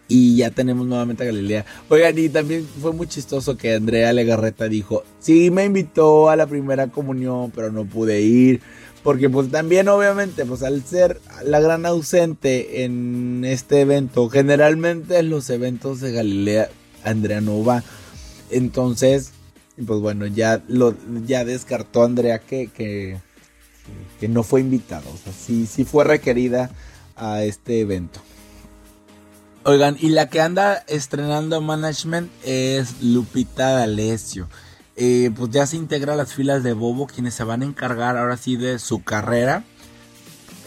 B: Y ya tenemos nuevamente a Galilea. Oigan, y también fue muy chistoso que Andrea Legarreta dijo, sí me invitó a la primera comunión, pero no pude ir. Porque pues también obviamente, pues al ser la gran ausente en este evento, generalmente en los eventos de Galilea, Andrea no va. Entonces, pues bueno, ya lo ya descartó Andrea que, que, que no fue invitada. O sea, sí, sí fue requerida a este evento. Oigan, y la que anda estrenando management es Lupita D'Alessio. Eh, pues ya se integra las filas de Bobo, quienes se van a encargar ahora sí de su carrera.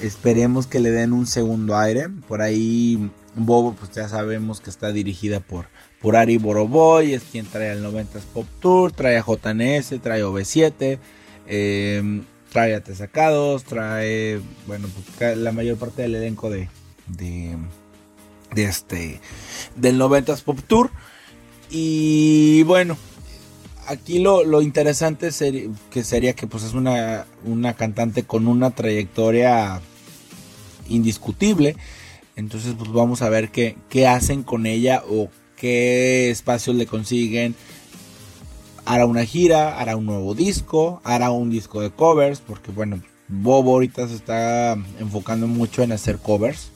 B: Esperemos que le den un segundo aire. Por ahí Bobo, pues ya sabemos que está dirigida por, por Ari Boroboy, es quien trae al 90s Pop Tour, trae a JNS, trae a OV7, em, trae a Tesacados, trae, bueno, pues la mayor parte del elenco de, de, de este, del 90s Pop Tour. Y bueno, aquí lo, interesante que sería que pues es una, una cantante con una trayectoria indiscutible. Entonces pues vamos a ver qué, qué hacen con ella o qué espacios le consiguen. Hará una gira, hará un nuevo disco, hará un disco de covers, porque bueno, Bobo ahorita se está enfocando mucho en hacer covers.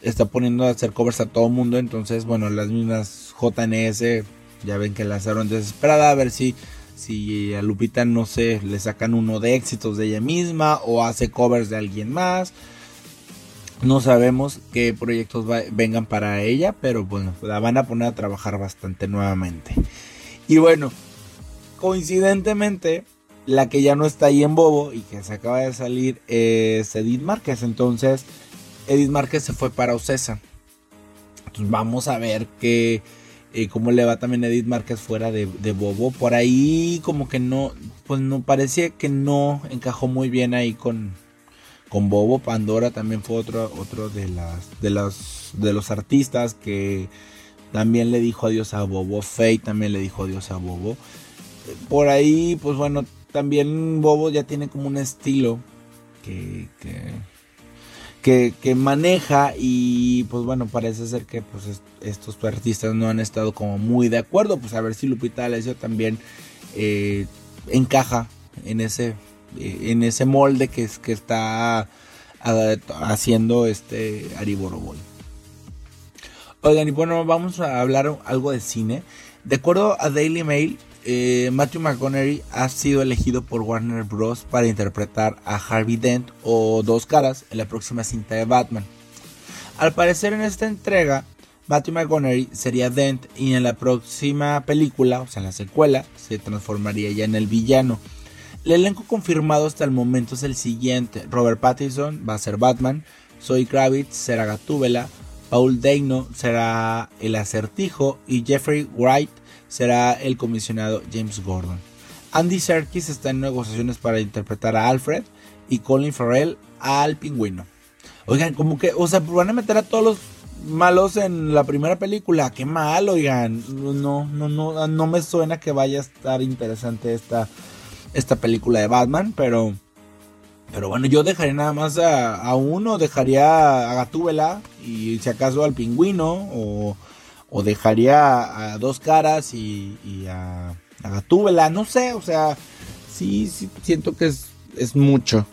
B: Está poniendo a hacer covers a todo mundo, entonces bueno, las mismas JNS ya ven que lanzaron desesperada a ver si, si a Lupita no sé, le sacan uno de éxitos de ella misma o hace covers de alguien más. No sabemos qué proyectos vengan para ella, pero bueno, la van a poner a trabajar bastante nuevamente. Y bueno, coincidentemente, la que ya no está ahí en Bobo y que se acaba de salir es Edith Márquez. Entonces, Edith Márquez se fue para Ocesa. Entonces, vamos a ver qué eh, cómo le va también Edith Márquez fuera de, Bobo. Por ahí como que no, pues no parecía que no encajó muy bien ahí con, con Bobo. Pandora también fue otro, otro de las de los de los artistas que también le dijo adiós a Bobo. Faye también le dijo adiós a Bobo. Por ahí, pues bueno, también Bobo ya tiene como un estilo que que, maneja y pues bueno, parece ser que pues estos artistas no han estado como muy de acuerdo, pues a ver si Lupita D'Alessio también eh, encaja en ese, eh, en ese molde que, que está haciendo este Ari Boroboy. Oigan, y bueno, vamos a hablar algo de cine. De acuerdo a Daily Mail, eh, Matthew McConaughey ha sido elegido por Warner Bros. para interpretar a Harvey Dent o Dos Caras en la próxima cinta de Batman. Al parecer en esta entrega, Matthew McConaughey sería Dent y en la próxima película, o sea en la secuela, se transformaría ya en el villano. El elenco confirmado hasta el momento es el siguiente. Robert Pattinson va a ser Batman, Zoe Kravitz será Gatúbela, Paul Dano será el acertijo y Jeffrey Wright será el comisionado James Gordon. Andy Serkis está en negociaciones para interpretar a Alfred y Colin Farrell al pingüino. Oigan, como que, o sea, van a meter a todos los malos en la primera película. Qué mal, oigan. No, no, no, no me suena que vaya a estar interesante esta, esta película de Batman, pero. Pero bueno, yo dejaría nada más a, uno, dejaría a Gatúbela y si acaso al pingüino o o dejaría a dos caras y, a, a Gatúbela, no sé, o sea, sí, sí siento que es, es mucho.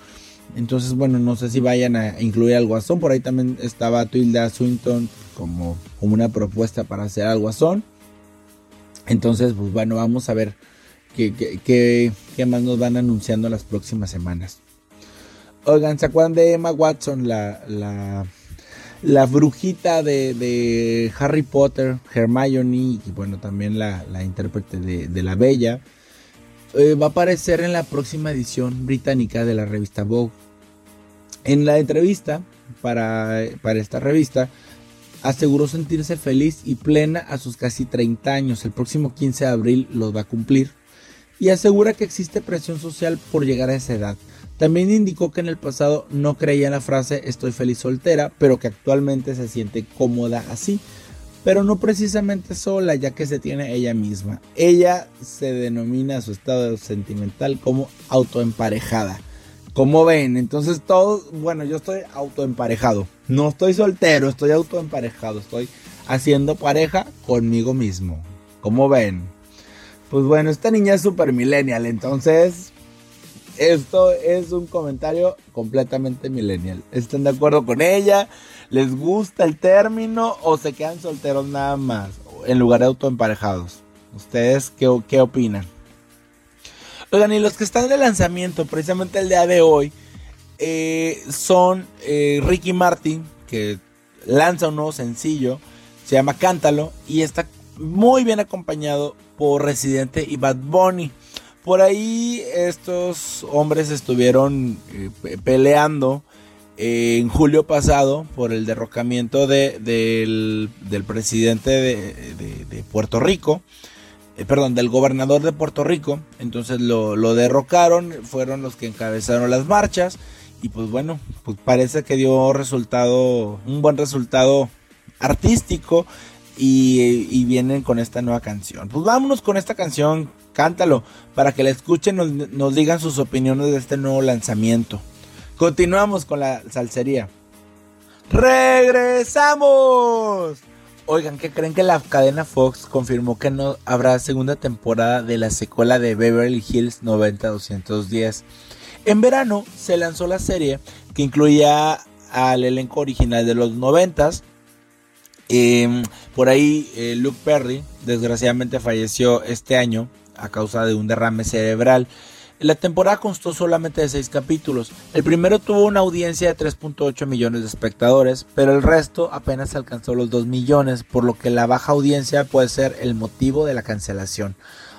B: Entonces, bueno, no sé si vayan a incluir al Guasón. Por ahí también estaba Tilda Swinton como, como una propuesta para hacer al Guasón. Entonces, pues bueno, vamos a ver qué, qué, qué, más nos van anunciando las próximas semanas. Oigan, ¿se acuerdan de Emma Watson, la, la, la brujita de, Harry Potter, Hermione, y bueno, también la, la intérprete de, de, La Bella? Eh, va a aparecer en la próxima edición británica de la revista Vogue. En la entrevista para, para esta revista, aseguró sentirse feliz y plena a sus casi 30 años. El próximo 15 de abril los va a cumplir. Y asegura que existe presión social por llegar a esa edad. También indicó que en el pasado no creía en la frase estoy feliz soltera, pero que actualmente se siente cómoda así. Pero no precisamente sola, ya que se tiene ella misma. Ella se denomina su estado sentimental como autoemparejada. Como ven, entonces todos, bueno, yo estoy autoemparejado. No estoy soltero, estoy autoemparejado. Estoy haciendo pareja conmigo mismo. Como ven. Pues bueno, esta niña es super millennial, entonces esto es un comentario completamente millennial. ¿Están de acuerdo con ella? ¿Les gusta el término o se quedan solteros nada más en lugar de autoemparejados? ¿Ustedes qué, qué opinan? Oigan, y los que están de lanzamiento, precisamente el día de hoy, eh, son eh, Ricky Martin, que lanza un nuevo sencillo, se llama Cántalo, y está muy bien acompañado por Residente y Bad Bunny. Por ahí estos hombres estuvieron eh, peleando en julio pasado por el derrocamiento de, del, presidente de Puerto Rico. Eh, perdón, del gobernador de Puerto Rico. Entonces lo, derrocaron, fueron los que encabezaron las marchas. Y pues bueno, pues parece que dio resultado, un buen resultado artístico. Y, vienen con esta nueva canción. Pues vámonos con esta canción, cántalo, para que la escuchen, nos, nos digan sus opiniones de este nuevo lanzamiento. Continuamos con la salsería. ¡Regresamos! Oigan, ¿qué creen que la cadena Fox confirmó que no habrá segunda temporada de la secuela de Beverly Hills 90210? En verano se lanzó la serie que incluía al elenco original de los 90 em, por ahí eh, Luke Perry desgraciadamente falleció este año a causa de un derrame cerebral. La temporada constó solamente de 6 capítulos. El primero tuvo una audiencia de 3.8 millones de espectadores, pero el resto apenas alcanzó los 2 millones, por lo que la baja audiencia puede ser el motivo de la cancelación.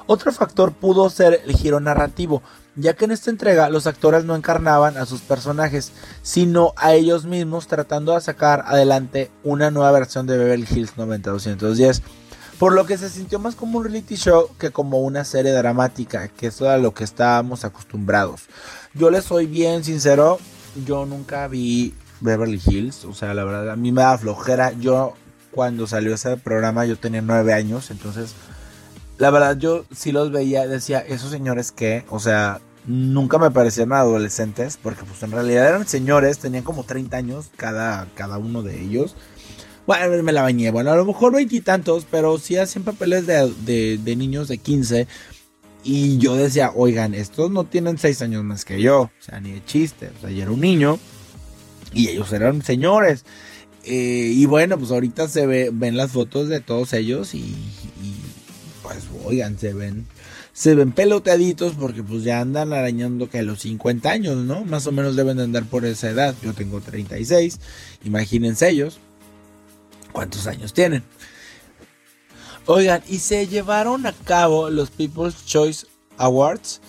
B: Otro factor pudo ser el giro narrativo, ya que en esta entrega los actores no encarnaban a sus personajes, sino a ellos mismos tratando de sacar adelante una nueva versión de Beverly Hills 90210 por lo que se sintió más como un reality show que como una serie dramática, que es a lo que estábamos acostumbrados. Yo les soy bien sincero, yo nunca vi Beverly Hills, o sea, la verdad, a mí me da flojera. Yo, cuando salió ese programa, yo tenía nueve años, entonces, la verdad, yo sí los veía, decía, esos señores que, o sea, nunca me parecían adolescentes, porque pues en realidad eran señores, tenían como 30 años cada, cada uno de ellos. Bueno, me la bañé. Bueno, a lo mejor veintitantos, pero sí hacían papeles de, de, niños de 15. Y yo decía, oigan, estos no tienen seis años más que yo. O sea, ni de chiste. O sea, yo era un niño. Y ellos eran señores. Eh, y bueno, pues ahorita se ve, ven las fotos de todos ellos. Y, pues, oigan, se ven. Se ven peloteaditos porque pues ya andan arañando que a los 50 años, ¿no? Más o menos deben de andar por esa edad. Yo tengo 36. Imagínense ellos cuántos años tienen. Oigan, y se llevaron a cabo los People's Choice Awards,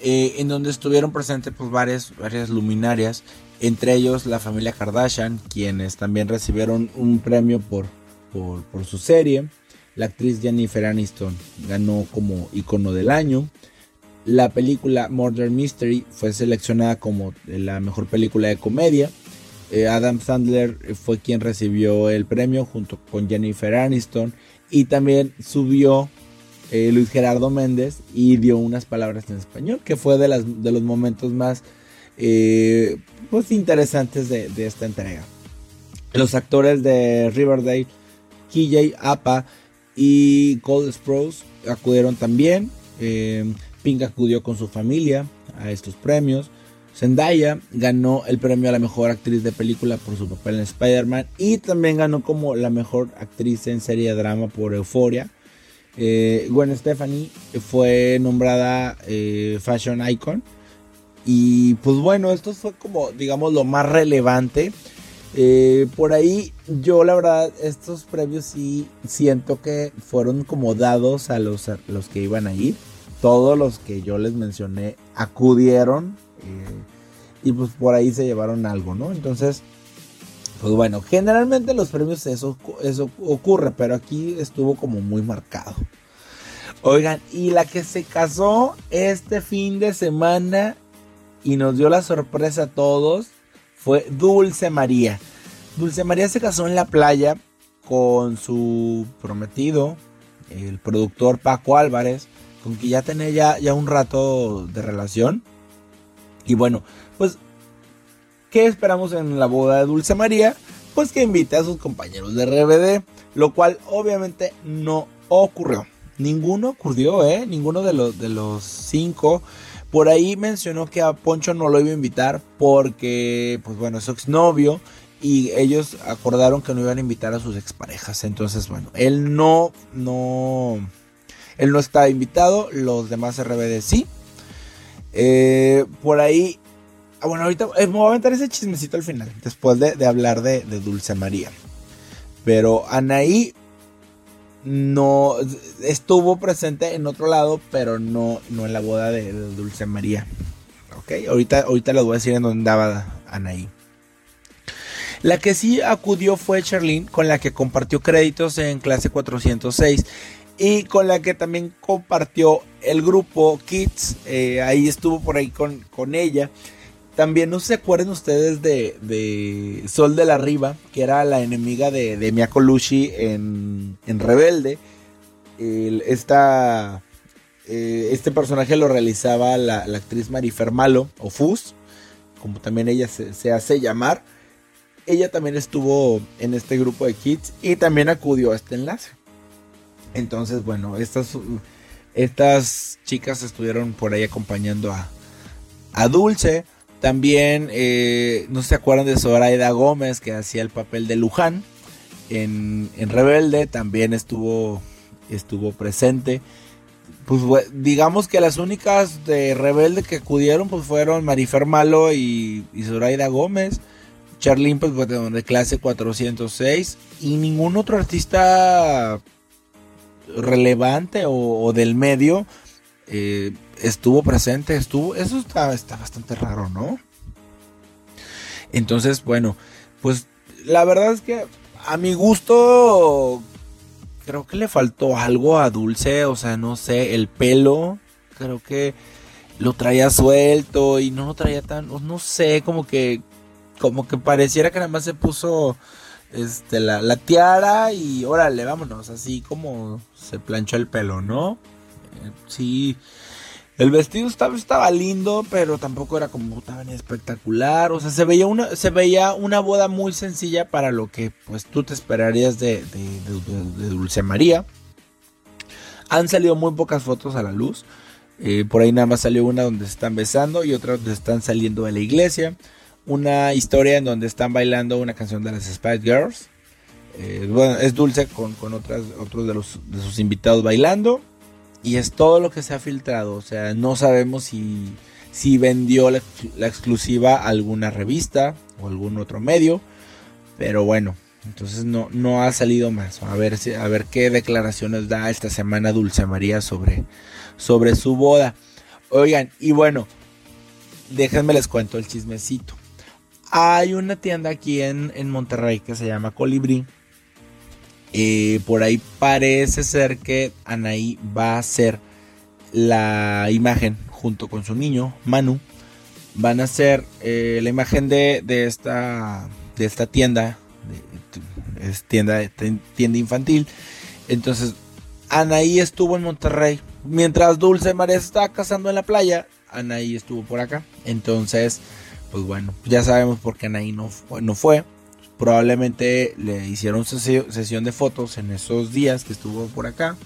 B: eh, en donde estuvieron presentes pues, varias, varias luminarias, entre ellos la familia Kardashian, quienes también recibieron un premio por, por, por su serie. La actriz Jennifer Aniston ganó como icono del año. La película Murder Mystery fue seleccionada como la mejor película de comedia. Eh, Adam Sandler fue quien recibió el premio junto con Jennifer Aniston y también subió eh, Luis Gerardo Méndez y dio unas palabras en español que fue de, las, de los momentos más eh, pues interesantes de, esta entrega. Los actores de Riverdale, KJ Apa y Cole Sprouse acudieron también. Pink acudió con su familia a estos premios. Zendaya ganó el premio a la mejor actriz de película por su papel en Spider-Man y también ganó como la mejor actriz en serie de drama por Euphoria. Eh, Gwen Stephanie fue nombrada eh, Fashion Icon Y pues bueno, esto fue como, digamos, lo más relevante. Eh, por ahí, yo la verdad, estos premios sí siento que fueron como dados a los, los que iban a ir. Todos los que yo les mencioné acudieron. Y pues por ahí se llevaron algo, ¿no? Entonces, pues bueno, generalmente los premios eso, eso ocurre, pero aquí estuvo como muy marcado. Oigan, y la que se casó este fin de semana y nos dio la sorpresa a todos fue Dulce María. Dulce María se casó en la playa con su prometido, el productor Paco Álvarez, con quien ya tenía ya, ya un rato de relación. Y bueno, pues, ¿qué esperamos en la boda de Dulce María? Pues que invite a sus compañeros de RBD, lo cual obviamente no ocurrió. Ninguno ocurrió, ¿eh? Ninguno de los, de los cinco. Por ahí mencionó que a Poncho no lo iba a invitar porque, pues bueno, es su exnovio y ellos acordaron que no iban a invitar a sus exparejas. Entonces, bueno, él no, no, él no está invitado, los demás RBD sí. Eh, por ahí, ah, bueno, ahorita eh, me voy a aventar ese chismecito al final, después de, hablar de, Dulce María. Pero Anaí no estuvo presente en otro lado, pero no, no en la boda de, Dulce María. Ok, ahorita, ahorita les voy a decir en dónde andaba Anaí. La que sí acudió fue Charlene, con la que compartió créditos en clase 406 y con la que también compartió el grupo Kids. Eh, ahí estuvo por ahí con, con ella. También no se acuerdan ustedes de, Sol de la Riva, que era la enemiga de, de Miyako Lushi en, Rebelde. esta, eh, este personaje lo realizaba la, actriz Marifer Malo, o Fus, como también ella se, hace llamar. Ella también estuvo en este grupo de kids y también acudió a este enlace. Entonces, bueno, estas, estas chicas estuvieron por ahí acompañando a, a Dulce. También, eh, no se acuerdan de Zoraida Gómez, que hacía el papel de Luján en, Rebelde, también estuvo, estuvo presente. Pues digamos que las únicas de Rebelde que acudieron pues fueron Marifer Malo y, y Zoraida Gómez. Charlene pues, de clase 406 y ningún otro artista relevante o, del medio eh, estuvo presente, estuvo, eso está, está bastante raro, ¿no? Entonces, bueno, pues la verdad es que a mi gusto creo que le faltó algo a Dulce, o sea, no sé, el pelo, creo que lo traía suelto y no lo traía tan, no sé, como que, como que pareciera que nada más se puso este, la, la tiara y órale, vámonos, así como se planchó el pelo, ¿no? Eh, sí, el vestido estaba, estaba lindo, pero tampoco era como tan espectacular. O sea, se veía una, se veía una boda muy sencilla para lo que pues tú te esperarías de, Dulce María. Han salido muy pocas fotos a la luz. Eh, por ahí nada más salió una donde se están besando y otra donde están saliendo de la iglesia. Una historia en donde están bailando una canción de las Spice Girls. Eh, bueno, es Dulce con, otras, otros de, los, de sus invitados bailando. Y es todo lo que se ha filtrado. O sea, no sabemos si, si vendió la, exclusiva a alguna revista o algún otro medio. Pero bueno, entonces no, no ha salido más. A ver, a ver qué declaraciones da esta semana Dulce María sobre, sobre su boda. Oigan, y bueno, déjenme les cuento el chismecito. Hay una tienda aquí en, en Monterrey que se llama Colibrí eh, por ahí parece ser que Anaí va a ser la imagen junto con su niño, Manu. Van a ser eh, la imagen de, esta, de esta tienda, es tienda, tienda infantil. Entonces, Anaí estuvo en Monterrey. Mientras Dulce María estaba casando en la playa, Anaí estuvo por acá. Entonces, pues bueno, ya sabemos por qué Anaí no, no fue. Probablemente le hicieron sesión de fotos en esos días que estuvo por acá.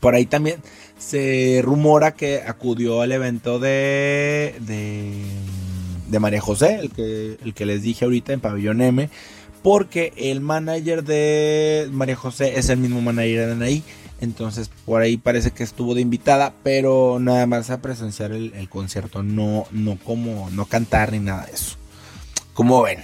B: Por ahí también se rumora que acudió al evento de, de, María José, el que, el que les dije ahorita en Pabellón M, porque el manager de María José es el mismo manager de Anaí. Entonces por ahí parece que estuvo de invitada, pero nada más a presenciar el, concierto, no, no como, no cantar ni nada de eso. Como ven.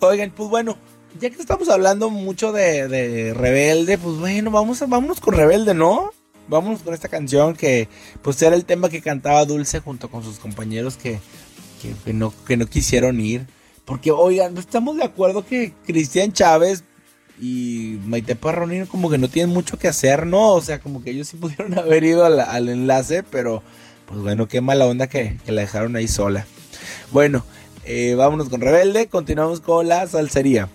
B: Oigan, pues bueno, ya que estamos hablando mucho de, Rebelde, pues bueno, vamos a, vámonos con Rebelde, ¿no? Vámonos con esta canción que pues era el tema que cantaba Dulce junto con sus compañeros que, que, no, que no quisieron ir. Porque, oigan, estamos de acuerdo que Cristian Chávez y Maite Parronino como que no tienen mucho que hacer, ¿no? O sea, como que ellos sí pudieron haber ido al, enlace, pero pues bueno, qué mala onda que, la dejaron ahí sola. Bueno, eh, vámonos con Rebelde, continuamos con la salsería.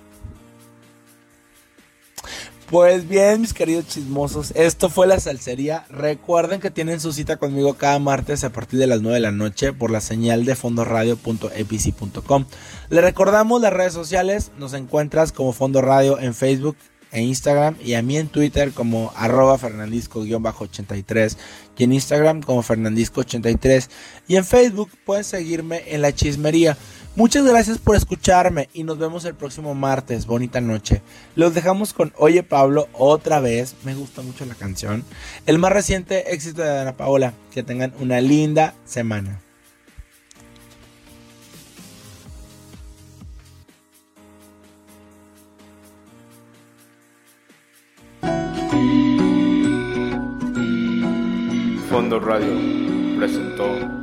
B: Pues bien, mis queridos chismosos, esto fue la salsería. Recuerden que tienen su cita conmigo cada martes a partir de las 9 de la noche por la señal de fondoradio.epici.com. Le recordamos las redes sociales, nos encuentras como Fondo Radio en Facebook e Instagram y a mí en Twitter como arroba fernandisco-83 y en Instagram como fernandisco83 y en Facebook pueden seguirme en la chismería. Muchas gracias por escucharme y nos vemos el próximo martes. Bonita noche. Los dejamos con Oye Pablo otra vez. Me gusta mucho la canción. El más reciente éxito de Ana Paola. Que tengan una linda semana.
A: Fondo Radio presentó